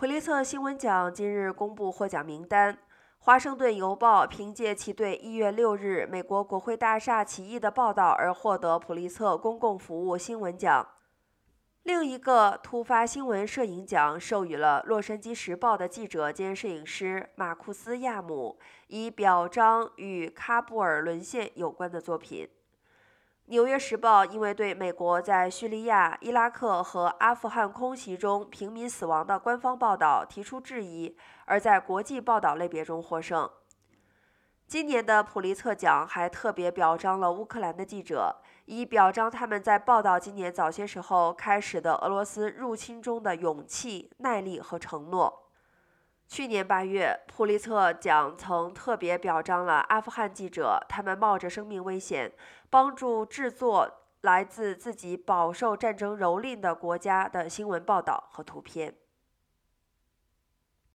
普利策新闻奖今日公布获奖名单。华盛顿邮报凭借其对一月六日美国国会大厦起义的报道而获得普利策公共服务新闻奖。另一个突发新闻摄影奖授予了《洛杉矶时报》的记者兼摄影师马库斯·亚姆，以表彰与喀布尔沦陷有关的作品。《纽约时报》因为对美国在叙利亚、伊拉克和阿富汗空袭中平民死亡的官方报道提出质疑，而在国际报道类别中获胜。今年的普利策奖还特别表彰了乌克兰的记者，以表彰他们在报道今年早些时候开始的俄罗斯入侵中的勇气、耐力和承诺。去年八月，普利策奖曾特别表彰了阿富汗记者，他们冒着生命危险，帮助制作来自自己饱受战争蹂躏的国家的新闻报道和图片。